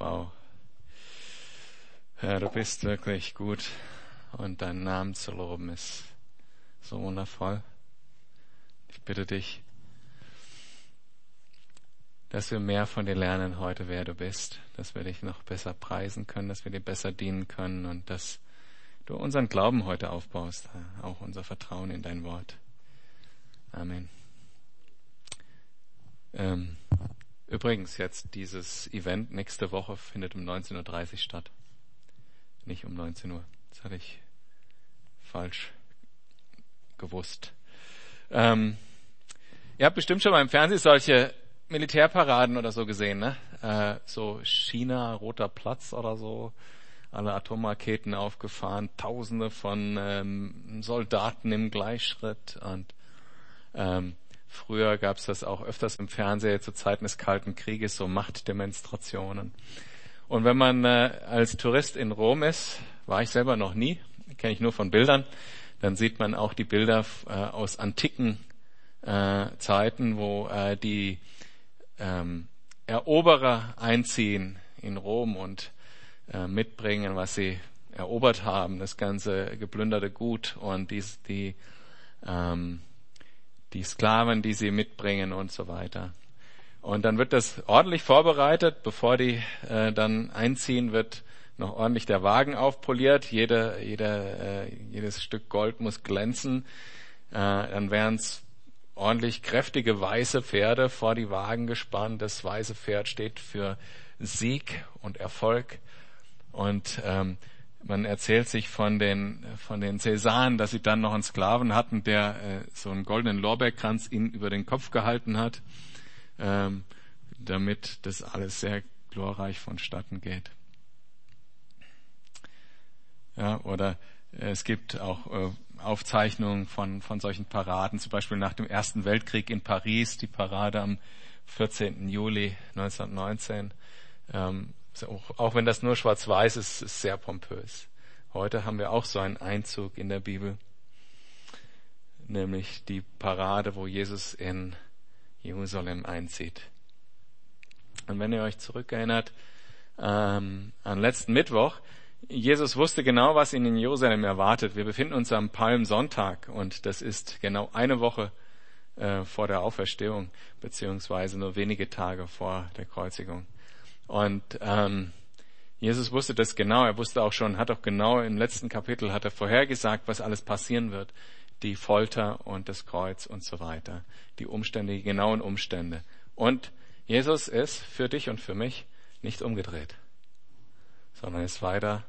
Wow. Herr, du bist wirklich gut und deinen Namen zu loben ist so wundervoll. Ich bitte dich, dass wir mehr von dir lernen heute, wer du bist, dass wir dich noch besser preisen können, dass wir dir besser dienen können und dass du unseren Glauben heute aufbaust, auch unser Vertrauen in dein Wort. Amen. Ähm, Übrigens, jetzt dieses Event nächste Woche findet um 19.30 Uhr statt. Nicht um 19 Uhr. Das hatte ich falsch gewusst. Ähm, ihr habt bestimmt schon mal im Fernsehen solche Militärparaden oder so gesehen, ne? Äh, so China, Roter Platz oder so. Alle Atomraketen aufgefahren, Tausende von ähm, Soldaten im Gleichschritt und ähm, Früher gab es das auch öfters im Fernseher zu Zeiten des Kalten Krieges, so Machtdemonstrationen. Und wenn man äh, als Tourist in Rom ist, war ich selber noch nie, kenne ich nur von Bildern, dann sieht man auch die Bilder äh, aus antiken äh, Zeiten, wo äh, die ähm, Eroberer einziehen in Rom und äh, mitbringen, was sie erobert haben, das ganze geplünderte Gut und die, die ähm, die Sklaven, die sie mitbringen und so weiter. Und dann wird das ordentlich vorbereitet, bevor die äh, dann einziehen, wird noch ordentlich der Wagen aufpoliert. Jede, jede, äh, jedes Stück Gold muss glänzen. Äh, dann werden es ordentlich kräftige weiße Pferde vor die Wagen gespannt. Das weiße Pferd steht für Sieg und Erfolg. Und ähm, man erzählt sich von den, von den Cäsaren, dass sie dann noch einen Sklaven hatten, der äh, so einen goldenen Lorbeerkranz ihnen über den Kopf gehalten hat, ähm, damit das alles sehr glorreich vonstatten geht. Ja, oder äh, es gibt auch äh, Aufzeichnungen von, von solchen Paraden, zum Beispiel nach dem Ersten Weltkrieg in Paris, die Parade am 14. Juli 1919. Ähm, auch, auch wenn das nur schwarz-weiß ist, ist sehr pompös. Heute haben wir auch so einen Einzug in der Bibel, nämlich die Parade, wo Jesus in Jerusalem einzieht. Und wenn ihr euch zurückerinnert ähm, an letzten Mittwoch, Jesus wusste genau, was ihn in Jerusalem erwartet. Wir befinden uns am Palmsonntag und das ist genau eine Woche äh, vor der Auferstehung, beziehungsweise nur wenige Tage vor der Kreuzigung. Und ähm, Jesus wusste das genau. Er wusste auch schon, hat auch genau im letzten Kapitel hat er vorhergesagt, was alles passieren wird. Die Folter und das Kreuz und so weiter. Die Umstände, die genauen Umstände. Und Jesus ist für dich und für mich nicht umgedreht, sondern ist weiter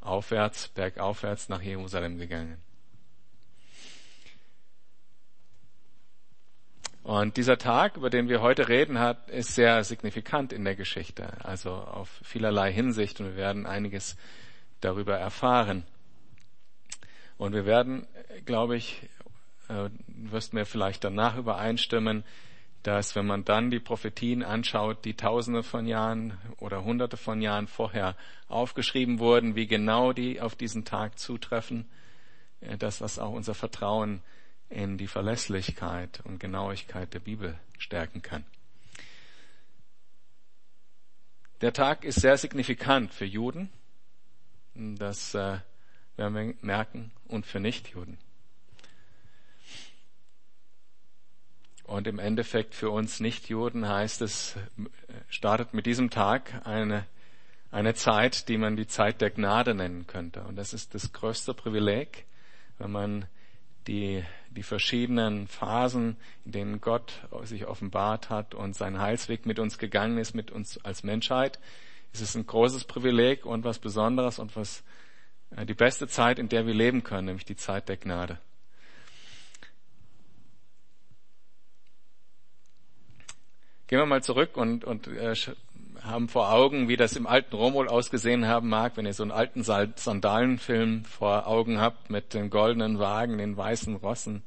aufwärts, bergaufwärts nach Jerusalem gegangen. Und dieser Tag, über den wir heute reden, hat, ist sehr signifikant in der Geschichte, also auf vielerlei Hinsicht und wir werden einiges darüber erfahren. Und wir werden, glaube ich, äh, wirst mir vielleicht danach übereinstimmen, dass wenn man dann die Prophetien anschaut, die tausende von Jahren oder hunderte von Jahren vorher aufgeschrieben wurden, wie genau die auf diesen Tag zutreffen, äh, das auch unser Vertrauen in die Verlässlichkeit und Genauigkeit der Bibel stärken kann. Der Tag ist sehr signifikant für Juden, das äh, werden wir merken, und für Nichtjuden. Und im Endeffekt für uns Nichtjuden heißt es, startet mit diesem Tag eine, eine Zeit, die man die Zeit der Gnade nennen könnte. Und das ist das größte Privileg, wenn man die, die verschiedenen Phasen, in denen Gott sich offenbart hat und seinen Heilsweg mit uns gegangen ist, mit uns als Menschheit. Es ist ein großes Privileg und was Besonderes und was äh, die beste Zeit, in der wir leben können, nämlich die Zeit der Gnade. Gehen wir mal zurück und, und äh, haben vor Augen, wie das im alten Rom wohl ausgesehen haben mag, wenn ihr so einen alten Sandalenfilm vor Augen habt mit den goldenen Wagen, den weißen Rossen.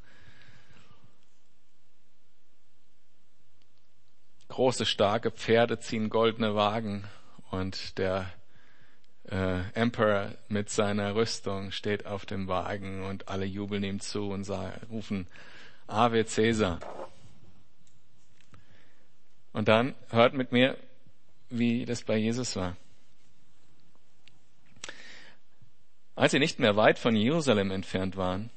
Große, starke Pferde ziehen goldene Wagen und der äh, Emperor mit seiner Rüstung steht auf dem Wagen und alle jubeln ihm zu und sagen, rufen Ave Caesar. Und dann hört mit mir wie das bei Jesus war. Als sie nicht mehr weit von Jerusalem entfernt waren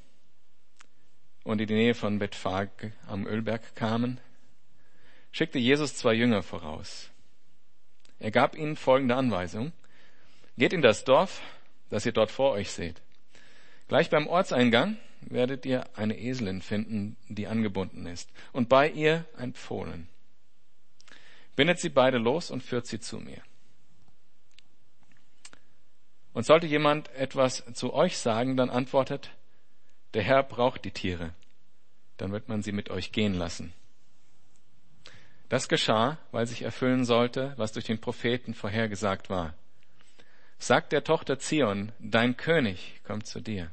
und in die Nähe von Bethphage am Ölberg kamen, schickte Jesus zwei Jünger voraus. Er gab ihnen folgende Anweisung. Geht in das Dorf, das ihr dort vor euch seht. Gleich beim Ortseingang werdet ihr eine Eselin finden, die angebunden ist, und bei ihr ein Pfohlen. Bindet sie beide los und führt sie zu mir. Und sollte jemand etwas zu euch sagen, dann antwortet, der Herr braucht die Tiere, dann wird man sie mit euch gehen lassen. Das geschah, weil sich erfüllen sollte, was durch den Propheten vorhergesagt war. Sagt der Tochter Zion, dein König kommt zu dir.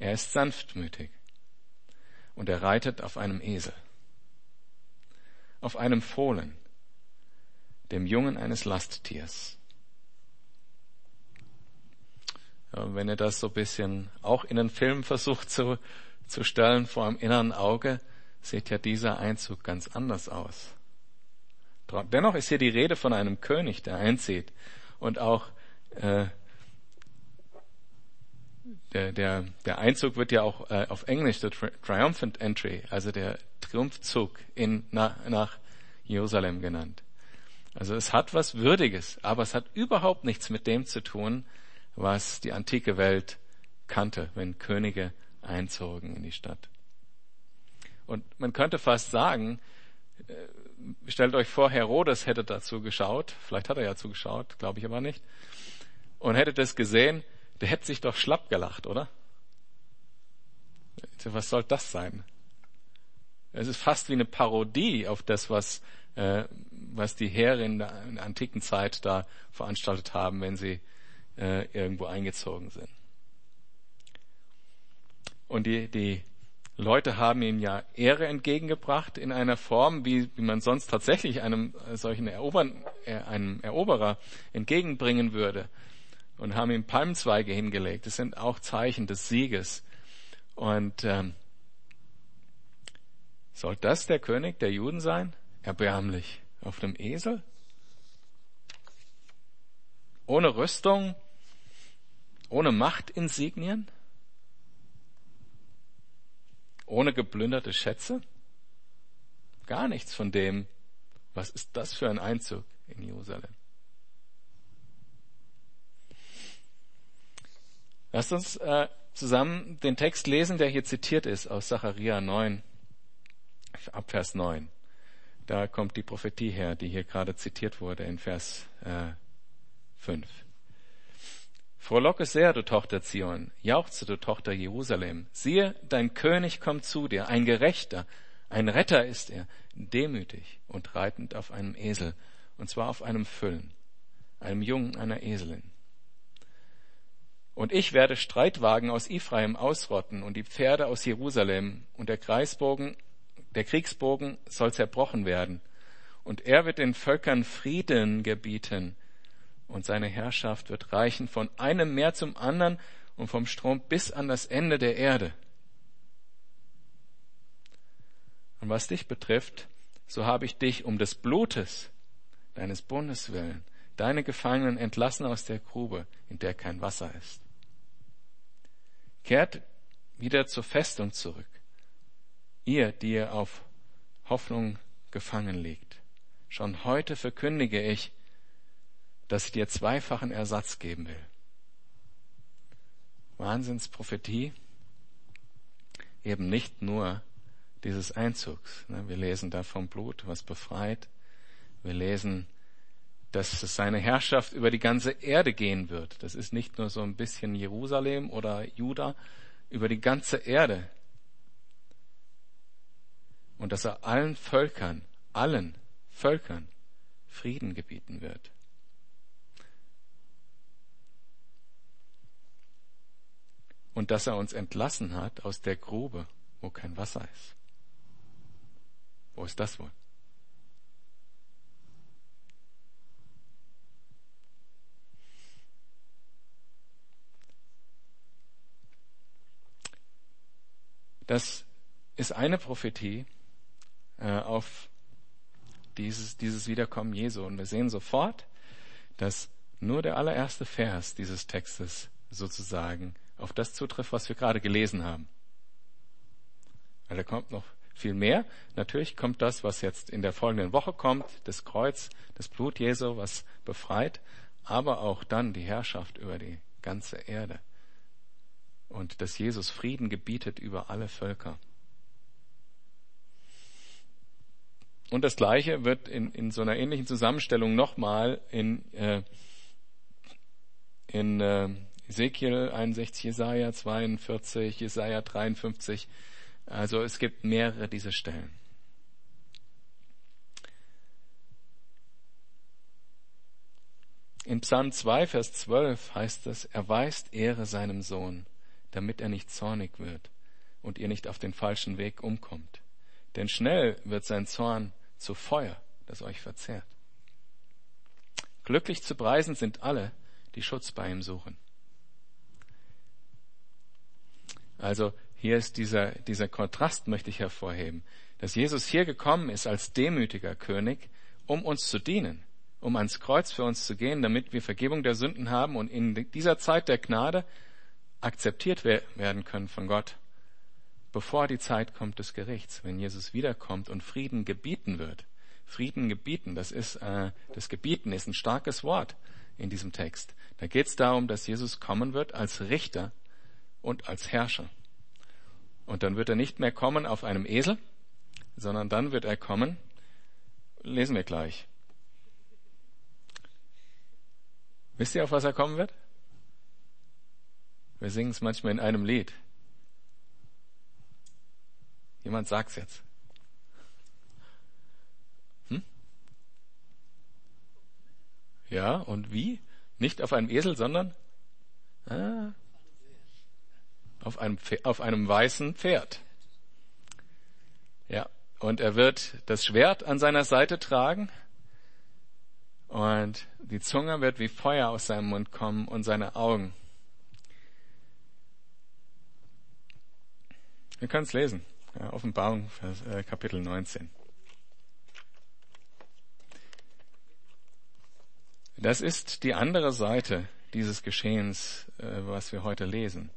Er ist sanftmütig und er reitet auf einem Esel, auf einem Fohlen, dem Jungen eines Lasttiers. Ja, wenn ihr das so ein bisschen auch in den Film versucht zu, zu stellen vor einem inneren Auge, sieht ja dieser Einzug ganz anders aus. Dennoch ist hier die Rede von einem König, der einzieht und auch äh, der, der, der Einzug wird ja auch äh, auf Englisch der Triumphant Entry, also der Triumphzug in, nach, nach Jerusalem genannt. Also es hat was Würdiges, aber es hat überhaupt nichts mit dem zu tun, was die antike Welt kannte, wenn Könige einzogen in die Stadt. Und man könnte fast sagen, äh, stellt euch vor, Herodes hätte dazu geschaut, vielleicht hat er ja zugeschaut, glaube ich aber nicht, und hätte das gesehen, der hätte sich doch schlapp gelacht, oder? Was soll das sein? Es ist fast wie eine Parodie auf das, was, äh, was die Heere in der, antiken Zeit da veranstaltet haben, wenn sie äh, irgendwo eingezogen sind. Und die, die Leute haben ihm ja Ehre entgegengebracht in einer Form, wie, wie man sonst tatsächlich einem solchen Erobern, äh, einem Eroberer entgegenbringen würde. Und haben ihm Palmzweige hingelegt. Das sind auch Zeichen des Sieges. Und ähm, soll das der König der Juden sein? Erbärmlich. Auf dem Esel? Ohne Rüstung? Ohne Machtinsignien? ohne geplünderte Schätze? Gar nichts von dem. Was ist das für ein Einzug in Jerusalem? Lasst uns äh, zusammen den Text lesen, der hier zitiert ist aus Zachariah 9, ab Vers 9. Da kommt die Prophetie her, die hier gerade zitiert wurde in Vers äh, 5. Frohlocke sehr, du Tochter Zion, jauchze, du Tochter Jerusalem. Siehe, dein König kommt zu dir, ein Gerechter, ein Retter ist er, demütig und reitend auf einem Esel, und zwar auf einem Füllen, einem Jungen einer Eselin. Und ich werde Streitwagen aus Ephraim ausrotten und die Pferde aus Jerusalem, und der Kreisbogen, der Kriegsbogen soll zerbrochen werden. Und er wird den Völkern Frieden gebieten, und seine Herrschaft wird reichen von einem Meer zum anderen und vom Strom bis an das Ende der Erde. Und was dich betrifft, so habe ich dich um des Blutes deines Bundes willen, deine Gefangenen entlassen aus der Grube, in der kein Wasser ist. Kehrt wieder zur Festung zurück, ihr, die ihr auf Hoffnung gefangen liegt. Schon heute verkündige ich, dass ich dir zweifachen Ersatz geben will. Wahnsinnsprophetie, eben nicht nur dieses Einzugs. Ne? Wir lesen da vom Blut, was befreit. Wir lesen, dass es seine Herrschaft über die ganze Erde gehen wird. Das ist nicht nur so ein bisschen Jerusalem oder Juda, über die ganze Erde. Und dass er allen Völkern, allen Völkern Frieden gebieten wird. und dass er uns entlassen hat aus der Grube, wo kein Wasser ist. Wo ist das wohl? Das ist eine Prophetie äh, auf dieses, dieses Wiederkommen Jesu. Und wir sehen sofort, dass nur der allererste Vers dieses Textes sozusagen auf das zutrifft, was wir gerade gelesen haben. Weil da kommt noch viel mehr. Natürlich kommt das, was jetzt in der folgenden Woche kommt, das Kreuz, das Blut Jesu, was befreit, aber auch dann die Herrschaft über die ganze Erde. Und dass Jesus Frieden gebietet über alle Völker. Und das Gleiche wird in, in so einer ähnlichen Zusammenstellung nochmal in, äh, in äh, Ezekiel 61, Jesaja 42, Jesaja 53. Also es gibt mehrere dieser Stellen. In Psalm 2, Vers 12 heißt es, erweist Ehre seinem Sohn, damit er nicht zornig wird und ihr nicht auf den falschen Weg umkommt. Denn schnell wird sein Zorn zu Feuer, das euch verzehrt. Glücklich zu preisen sind alle, die Schutz bei ihm suchen. Also hier ist dieser, dieser Kontrast, möchte ich hervorheben, dass Jesus hier gekommen ist als demütiger König, um uns zu dienen, um ans Kreuz für uns zu gehen, damit wir Vergebung der Sünden haben und in dieser Zeit der Gnade akzeptiert werden können von Gott bevor die Zeit kommt des Gerichts, wenn Jesus wiederkommt und Frieden gebieten wird. Frieden gebieten, das ist äh, das Gebieten ist ein starkes Wort in diesem Text. Da geht es darum, dass Jesus kommen wird als Richter und als Herrscher. Und dann wird er nicht mehr kommen auf einem Esel, sondern dann wird er kommen, lesen wir gleich. Wisst ihr, auf was er kommen wird? Wir singen es manchmal in einem Lied. Jemand sagt's jetzt. Hm? Ja, und wie? Nicht auf einem Esel, sondern ah, auf, einem, auf einem weißen Pferd. Ja, und er wird das Schwert an seiner Seite tragen und die Zunge wird wie Feuer aus seinem Mund kommen und seine Augen. Wir können es lesen. Offenbarung, äh, Kapitel 19. Das ist die andere Seite dieses Geschehens, äh, was wir heute lesen.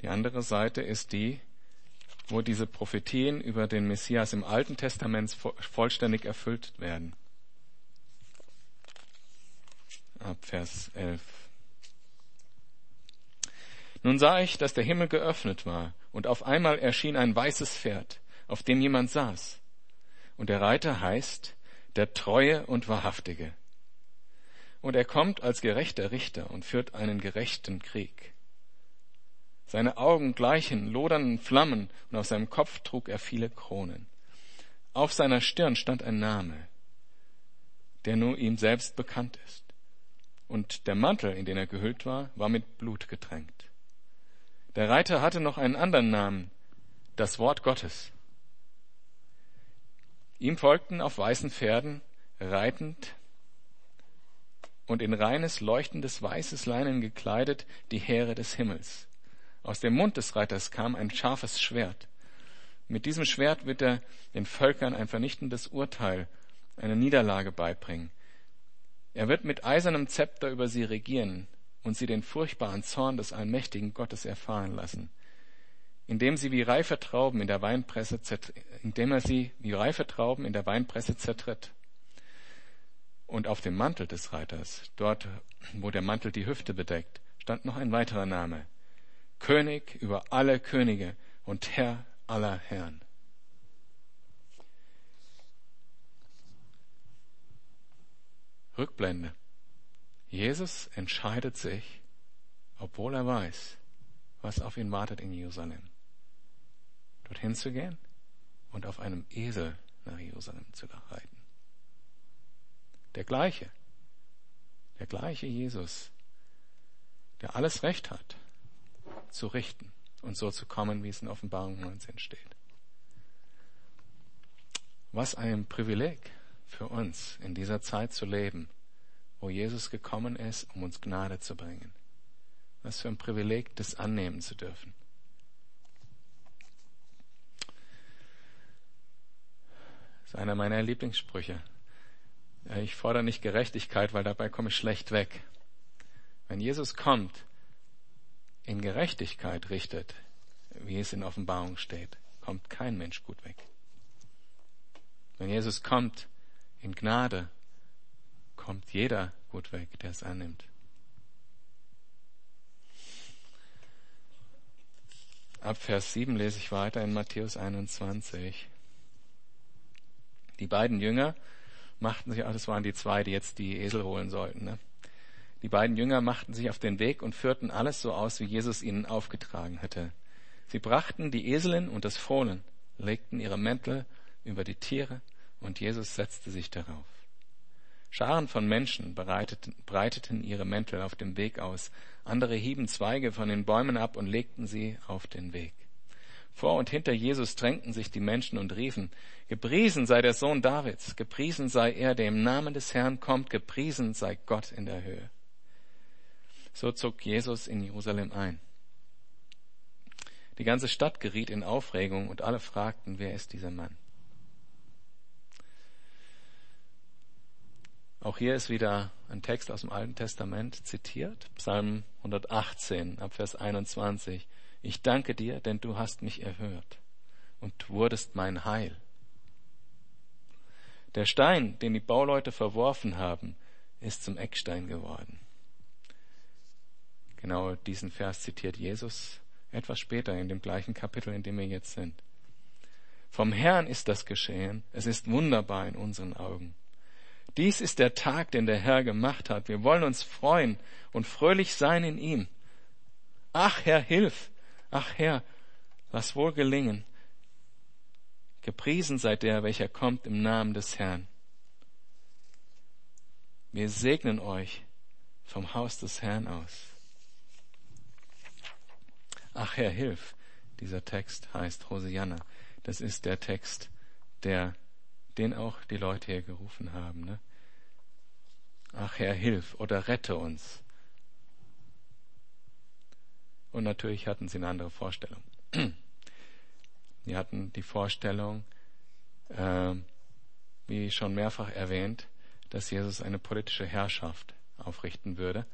Die andere Seite ist die, wo diese Prophetien über den Messias im Alten Testament vollständig erfüllt werden. Ab Vers 11. Nun sah ich, dass der Himmel geöffnet war und auf einmal erschien ein weißes Pferd, auf dem jemand saß. Und der Reiter heißt der Treue und Wahrhaftige. Und er kommt als gerechter Richter und führt einen gerechten Krieg. Seine Augen gleichen lodernden Flammen und auf seinem Kopf trug er viele Kronen. Auf seiner Stirn stand ein Name, der nur ihm selbst bekannt ist. Und der Mantel, in den er gehüllt war, war mit Blut getränkt. Der Reiter hatte noch einen anderen Namen, das Wort Gottes. Ihm folgten auf weißen Pferden, reitend und in reines, leuchtendes weißes Leinen gekleidet, die Heere des Himmels. Aus dem Mund des Reiters kam ein scharfes Schwert. Mit diesem Schwert wird er den Völkern ein vernichtendes Urteil, eine Niederlage beibringen. Er wird mit eisernem Zepter über sie regieren und sie den furchtbaren Zorn des allmächtigen Gottes erfahren lassen, indem sie wie reife Trauben in der Weinpresse indem er sie wie reife Trauben in der Weinpresse zertritt. Und auf dem Mantel des Reiters, dort wo der Mantel die Hüfte bedeckt, stand noch ein weiterer Name. König über alle Könige und Herr aller Herren. Rückblende. Jesus entscheidet sich, obwohl er weiß, was auf ihn wartet in Jerusalem, dorthin zu gehen und auf einem Esel nach Jerusalem zu reiten. Der gleiche, der gleiche Jesus, der alles Recht hat, zu richten und so zu kommen, wie es in Offenbarung 19 steht. Was ein Privileg für uns, in dieser Zeit zu leben, wo Jesus gekommen ist, um uns Gnade zu bringen. Was für ein Privileg, das annehmen zu dürfen. Das ist einer meiner Lieblingssprüche. Ich fordere nicht Gerechtigkeit, weil dabei komme ich schlecht weg. Wenn Jesus kommt, in Gerechtigkeit richtet, wie es in Offenbarung steht, kommt kein Mensch gut weg. Wenn Jesus kommt in Gnade, kommt jeder gut weg, der es annimmt. Ab Vers 7 lese ich weiter in Matthäus 21. Die beiden Jünger machten sich, ach, das waren die zwei, die jetzt die Esel holen sollten, ne? Die beiden Jünger machten sich auf den Weg und führten alles so aus, wie Jesus ihnen aufgetragen hatte. Sie brachten die Eselin und das Fohlen, legten ihre Mäntel über die Tiere und Jesus setzte sich darauf. Scharen von Menschen breiteten, ihre Mäntel auf dem Weg aus, andere hieben Zweige von den Bäumen ab und legten sie auf den Weg. Vor und hinter Jesus drängten sich die Menschen und riefen, Gepriesen sei der Sohn Davids, gepriesen sei er, der im Namen des Herrn kommt, gepriesen sei Gott in der Höhe. So zog Jesus in Jerusalem ein. Die ganze Stadt geriet in Aufregung und alle fragten, wer ist dieser Mann? Auch hier ist wieder ein Text aus dem Alten Testament zitiert, Psalm 118 ab Vers 21. Ich danke dir, denn du hast mich erhört und wurdest mein Heil. Der Stein, den die Bauleute verworfen haben, ist zum Eckstein geworden. Genau diesen Vers zitiert Jesus etwas später in dem gleichen Kapitel, in dem wir jetzt sind. Vom Herrn ist das geschehen. Es ist wunderbar in unseren Augen. Dies ist der Tag, den der Herr gemacht hat. Wir wollen uns freuen und fröhlich sein in ihm. Ach Herr, hilf! Ach Herr, lass wohl gelingen. Gepriesen sei der, welcher kommt im Namen des Herrn. Wir segnen euch vom Haus des Herrn aus. Ach Herr, hilf! Dieser Text heißt Hosianna. Das ist der Text, der, den auch die Leute hier gerufen haben. Ne? Ach Herr, hilf oder rette uns. Und natürlich hatten sie eine andere Vorstellung. Sie hatten die Vorstellung, äh, wie schon mehrfach erwähnt, dass Jesus eine politische Herrschaft aufrichten würde,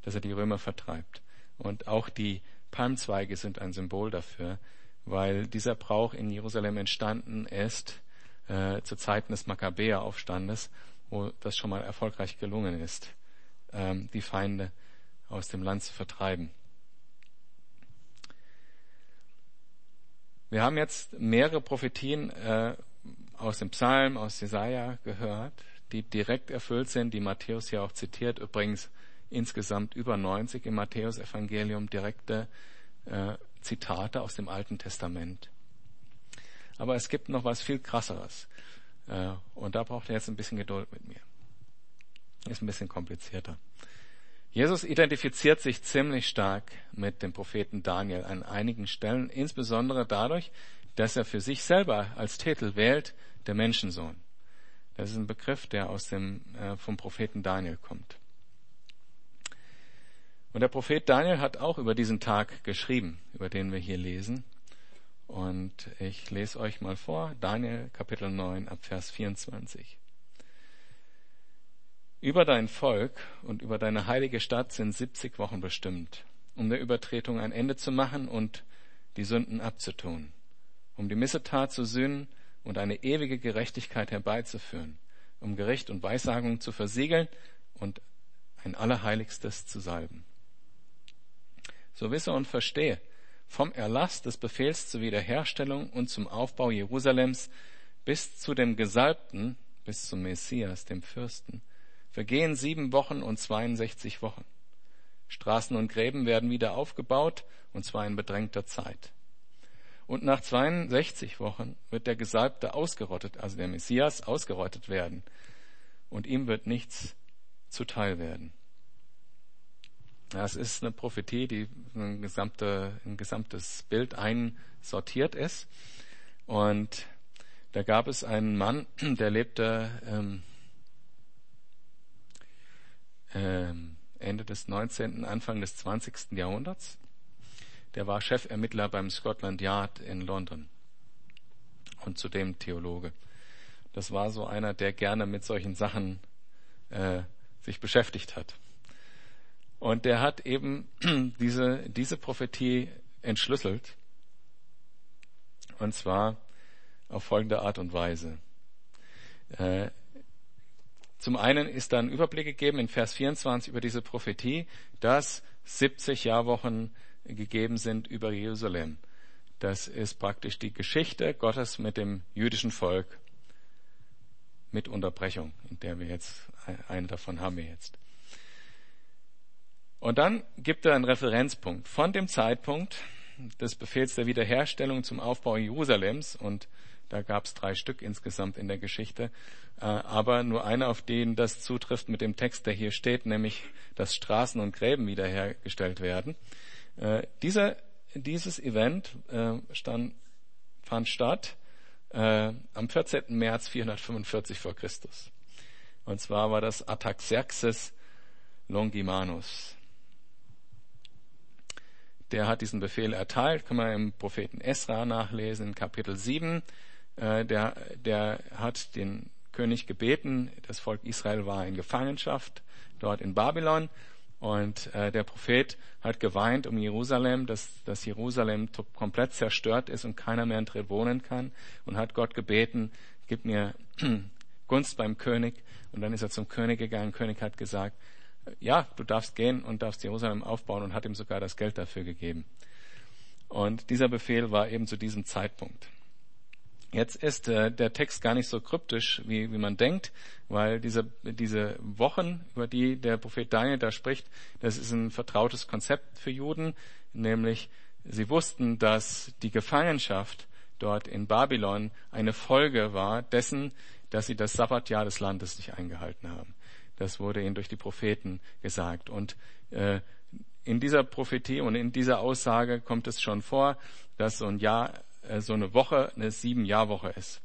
dass er die Römer vertreibt. Und auch die Palmzweige sind ein Symbol dafür, weil dieser Brauch in Jerusalem entstanden ist äh, zu Zeiten des Makkabäeraufstandes, wo das schon mal erfolgreich gelungen ist, ähm, die Feinde aus dem Land zu vertreiben. Wir haben jetzt mehrere Prophetien äh, aus dem Psalm, aus Jesaja gehört, die direkt erfüllt sind, die Matthäus ja auch zitiert. Übrigens insgesamt über 90 im Matthäus-Evangelium direkte äh, Zitate aus dem Alten Testament. Aber es gibt noch was viel krasseres. Äh, und da braucht er jetzt ein bisschen Geduld mit mir. Ist ein bisschen komplizierter. Jesus identifiziert sich ziemlich stark mit dem Propheten Daniel an einigen Stellen, insbesondere dadurch, dass er für sich selber als Titel wählt, der Menschensohn. Das ist ein Begriff, der aus dem, äh, vom Propheten Daniel kommt. Und der Prophet Daniel hat auch über diesen Tag geschrieben, über den wir hier lesen. Und ich lese euch mal vor, Daniel Kapitel 9 ab Vers 24. Über dein Volk und über deine heilige Stadt sind 70 Wochen bestimmt, um der Übertretung ein Ende zu machen und die Sünden abzutun, um die Missetat zu sühnen und eine ewige Gerechtigkeit herbeizuführen, um Gericht und Weissagung zu versiegeln und ein Allerheiligstes zu salben. So wisse und verstehe, vom Erlass des Befehls zur Wiederherstellung und zum Aufbau Jerusalems bis zu dem Gesalbten, bis zum Messias, dem Fürsten, vergehen sieben Wochen und 62 Wochen. Straßen und Gräben werden wieder aufgebaut, und zwar in bedrängter Zeit. Und nach 62 Wochen wird der Gesalbte ausgerottet, also der Messias ausgerottet werden, und ihm wird nichts zuteil werden. Das ist eine Prophetie, die ein, gesamte, ein gesamtes Bild einsortiert ist. Und da gab es einen Mann, der lebte ähm, ähm, Ende des 19., Anfang des 20. Jahrhunderts. Der war Chefermittler beim Scotland Yard in London und zudem Theologe. das war so einer, der gerne mit solchen Sachen äh, sich beschäftigt hat. Und der hat eben diese, diese Prophetie entschlüsselt. Und zwar auf folgende Art und Weise. Äh, zum einen ist dann Überblick gegeben in Vers 24 über diese Prophetie, dass 70 Jahrwochen gegeben sind über Jerusalem. Das ist praktisch die Geschichte Gottes mit dem jüdischen Volk mit Unterbrechung, in der wir jetzt, eine davon haben wir jetzt. Und dann gibt er einen Referenzpunkt von dem Zeitpunkt des Befehls der Wiederherstellung zum Aufbau Jerusalems und da gab es drei Stück insgesamt in der Geschichte, äh, aber nur einer, auf den das zutrifft mit dem Text, der hier steht, nämlich, dass Straßen und Gräben wiederhergestellt werden. Äh, dieser, dieses Event äh, stand, fand statt am 14. März 445 vor Christus. Und zwar war das Ataxerxes Longimanus. Der hat diesen Befehl erteilt, kann man im Propheten Esra nachlesen, in Kapitel 7. Äh, der, der hat den König gebeten, das Volk Israel war in Gefangenschaft dort in Babylon und äh, der Prophet hat geweint um Jerusalem, dass, dass Jerusalem komplett zerstört ist und keiner mehr drin wohnen kann und hat Gott gebeten, gib mir Gunst beim König. Und dann ist er zum König gegangen. König hat gesagt, ja, du darfst gehen und darfst Jerusalem aufbauen und hat ihm sogar das Geld dafür gegeben. Und dieser Befehl war eben zu diesem Zeitpunkt. Jetzt ist äh, der Text gar nicht so kryptisch, wie, wie man denkt, weil diese, diese Wochen, über die der Prophet Daniel da spricht, das ist ein vertrautes Konzept für Juden, nämlich sie wussten, dass die Gefangenschaft dort in Babylon eine Folge war dessen, dass sie das Sabbatjahr des Landes nicht eingehalten haben. Das wurde ihnen durch die Propheten gesagt. Und äh, in dieser Prophetie und in dieser Aussage kommt es schon vor, dass so ein Jahr äh, so eine Woche eine Sieben-Jahr-Woche ist.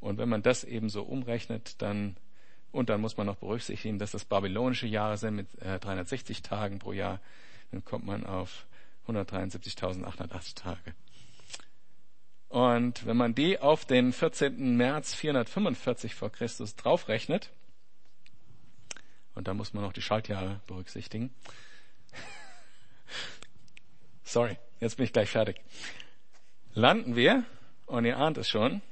Und wenn man das eben so umrechnet, dann und dann muss man noch berücksichtigen, dass das babylonische Jahre sind mit äh, 360 Tagen pro Jahr, dann kommt man auf 173.880 Tage. Und wenn man die auf den 14. März 445 vor Christus draufrechnet, und da muss man noch die Schaltjahre berücksichtigen. Sorry, jetzt bin ich gleich fertig landen wir, und ihr ahnt es schon,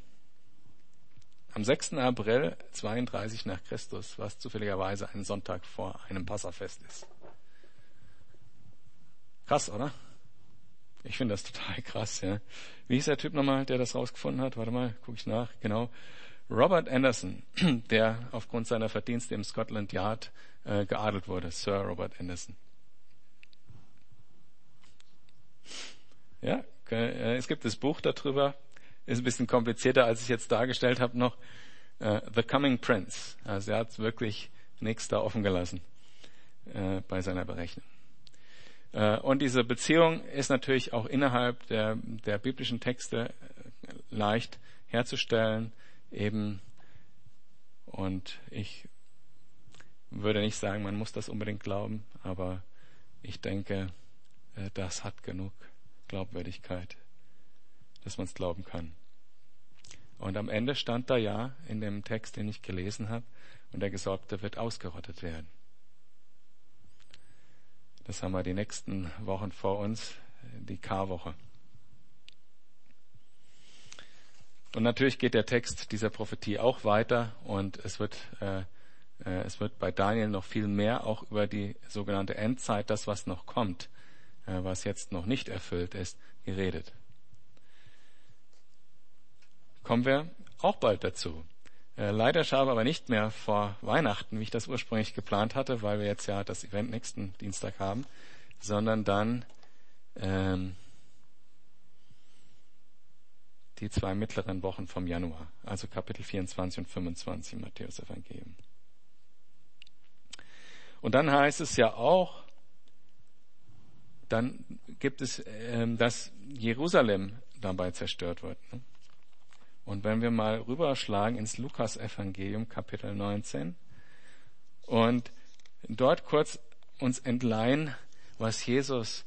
am 6. April 32 nach Christus, was zufälligerweise ein Sonntag vor einem Passafest ist. Krass, oder? Ich finde das total krass, ja. Wie ist der Typ nochmal, der das rausgefunden hat? Warte mal, gucke ich nach. Genau. Robert Anderson, der aufgrund seiner Verdienste im Scotland Yard äh, geadelt wurde. Sir Robert Anderson. Ja, äh, es gibt das Buch darüber, ist ein bisschen komplizierter, als ich jetzt dargestellt habe noch. Uh, The Coming Prince. Also er hat wirklich nichts da offen gelassen uh, bei seiner Berechnung. Uh, und diese Beziehung ist natürlich auch innerhalb der, der biblischen Texte leicht herzustellen. Eben und ich würde nicht sagen, man muss das unbedingt glauben, aber ich denke, das hat genug Glaubwürdigkeit, dass man es glauben kann. Und am Ende stand da ja in dem Text, den ich gelesen habe, und der Gesalbte wird ausgerottet werden. Das haben wir die nächsten Wochen vor uns, die K-Woche. Und natürlich geht der Text dieser Prophetie auch weiter und es wird, äh, äh, es wird bei Daniel noch viel mehr auch über die sogenannte Endzeit, das was noch kommt, äh, was jetzt noch nicht erfüllt ist, geredet. Kommen wir auch bald dazu. Äh, leider schaffe aber nicht mehr vor Weihnachten, wie ich das ursprünglich geplant hatte, weil wir jetzt ja das Event nächsten Dienstag haben, sondern dann ähm, die zwei mittleren Wochen vom Januar, also Kapitel 24 und 25 im Matthäus Evangelium. Und dann heißt es ja auch, dann gibt es, äh, dass Jerusalem dabei zerstört wird. Ne? Und wenn wir mal rüberschlagen ins Lukas-Evangelium, Kapitel 19, und dort kurz uns entleihen, was Jesus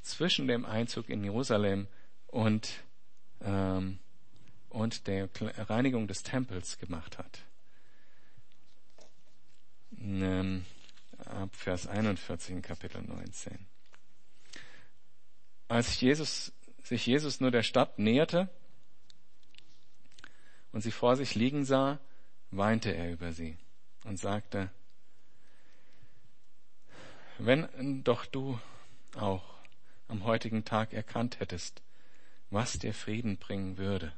zwischen dem Einzug in Jerusalem und ähm, und der Reinigung des Tempels gemacht hat. Ähm, ab Vers 41 in Kapitel 19. Als Jesus, sich Jesus nur der Stadt näherte und sie vor sich liegen sah, weinte er über sie und sagte, wenn doch du auch am heutigen Tag erkannt hättest, was dir Frieden bringen würde.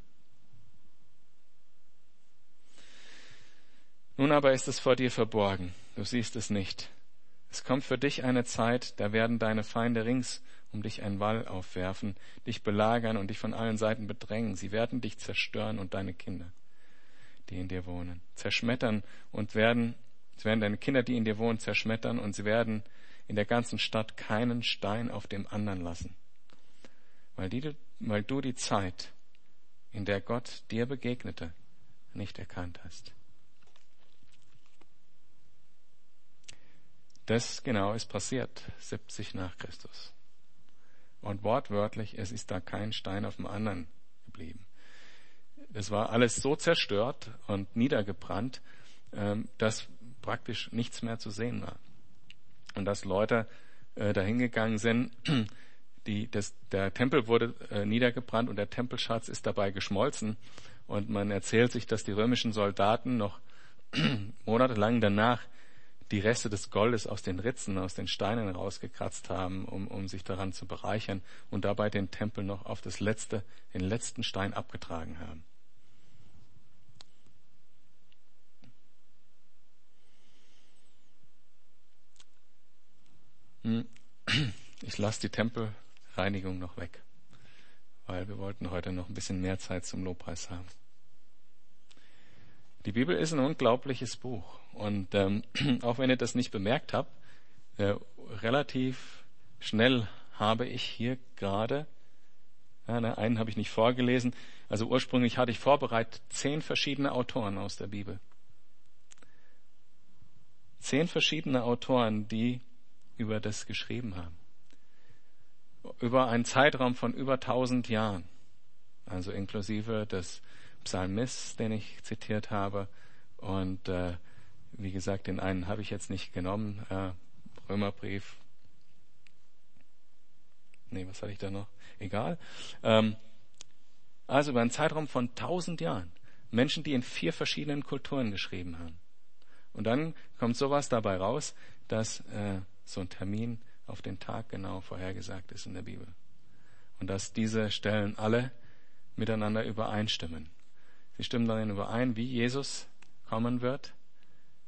Nun aber ist es vor dir verborgen, du siehst es nicht. Es kommt für dich eine Zeit, da werden deine Feinde rings um dich einen Wall aufwerfen, dich belagern und dich von allen Seiten bedrängen. Sie werden dich zerstören und deine Kinder, die in dir wohnen, zerschmettern und werden, es werden deine Kinder, die in dir wohnen, zerschmettern und sie werden in der ganzen Stadt keinen Stein auf dem anderen lassen, weil, die, weil du die Zeit, in der Gott dir begegnete, nicht erkannt hast. Das genau ist passiert, 70 nach Christus. Und wortwörtlich, es ist da kein Stein auf dem anderen geblieben. Es war alles so zerstört und niedergebrannt, ähm, dass praktisch nichts mehr zu sehen war und dass Leute äh, dahingegangen sind. Die, das, der Tempel wurde äh, niedergebrannt und der Tempelschatz ist dabei geschmolzen. Und man erzählt sich, dass die römischen Soldaten noch monatelang danach die Reste des Goldes aus den Ritzen, aus den Steinen rausgekratzt haben, um, um sich daran zu bereichern und dabei den Tempel noch auf das letzte, den letzten Stein abgetragen haben. Hm. Ich lasse die Tempelreinigung noch weg, weil wir wollten heute noch ein bisschen mehr Zeit zum Lobpreis haben. Die Bibel ist ein unglaubliches Buch und ähm, auch wenn ihr das nicht bemerkt habt, äh, relativ schnell habe ich hier gerade, ja, ne, einen habe ich nicht vorgelesen, also ursprünglich hatte ich vorbereitet zehn verschiedene Autoren aus der Bibel. Zehn verschiedene Autoren, die über das geschrieben haben. Über einen Zeitraum von über 1000 Jahren. Also inklusive des Psalmists, den ich zitiert habe. Und äh, wie gesagt, den einen habe ich jetzt nicht genommen. Äh, Römerbrief. Nee, was hatte ich da noch? Egal. Ähm, also über einen Zeitraum von 1000 Jahren. Menschen, die in vier verschiedenen Kulturen geschrieben haben. Und dann kommt sowas dabei raus, dass äh, so ein Termin auf den Tag genau vorhergesagt ist in der Bibel. Und dass diese Stellen alle miteinander übereinstimmen. Sie stimmen darin überein, wie Jesus kommen wird,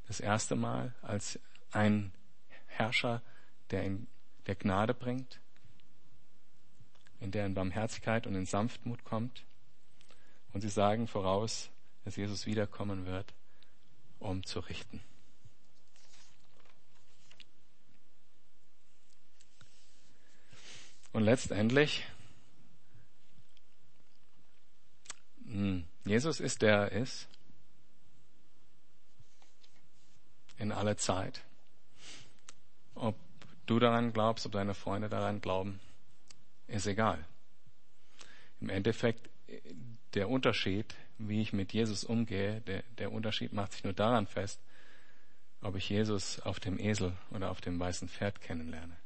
das erste Mal als ein Herrscher, der in der Gnade bringt, in der in Barmherzigkeit und in Sanftmut kommt. Und sie sagen voraus, dass Jesus wiederkommen wird, um zu richten. Und letztendlich, hm, Jesus ist der er ist. In aller Zeit. Ob du daran glaubst, ob deine Freunde daran glauben, ist egal. Im Endeffekt, der Unterschied, wie ich mit Jesus umgehe, der, der Unterschied macht sich nur daran fest, ob ich Jesus auf dem Esel oder auf dem weißen Pferd kennenlerne.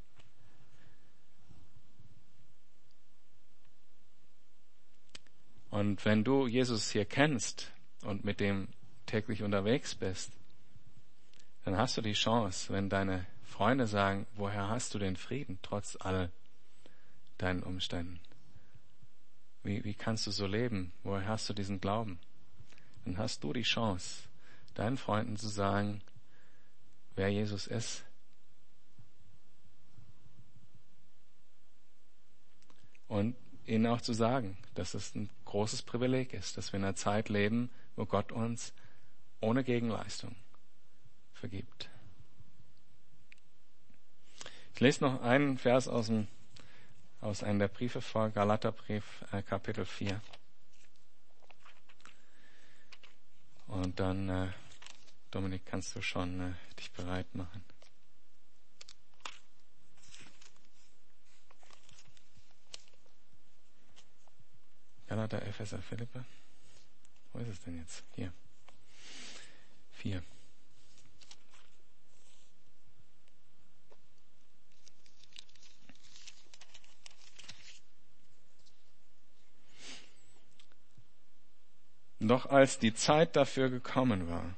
Und wenn du Jesus hier kennst und mit dem täglich unterwegs bist, dann hast du die Chance, wenn deine Freunde sagen, woher hast du den Frieden trotz all deinen Umständen? Wie, wie kannst du so leben? Woher hast du diesen Glauben? Dann hast du die Chance, deinen Freunden zu sagen, wer Jesus ist. Und ihnen auch zu sagen, dass es ein großes Privileg ist, dass wir in einer Zeit leben, wo Gott uns ohne Gegenleistung vergibt. Ich lese noch einen Vers aus, dem, aus einem der Briefe vor, Galaterbrief, äh, Kapitel 4. Und dann, äh, Dominik, kannst du schon äh, dich bereit machen. Galater, Epheser, Philippe. Wo ist es denn jetzt? Hier. Vier. Doch als die Zeit dafür gekommen war,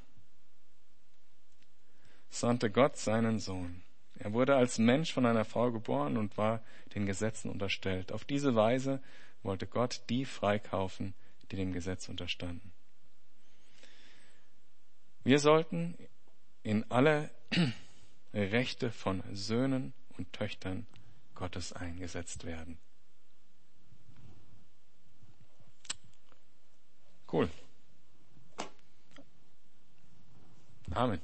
sandte Gott seinen Sohn. Er wurde als Mensch von einer Frau geboren und war den Gesetzen unterstellt. Auf diese Weise wollte Gott die freikaufen, die dem Gesetz unterstanden. Wir sollten in alle Rechte von Söhnen und Töchtern Gottes eingesetzt werden. Cool. Amen.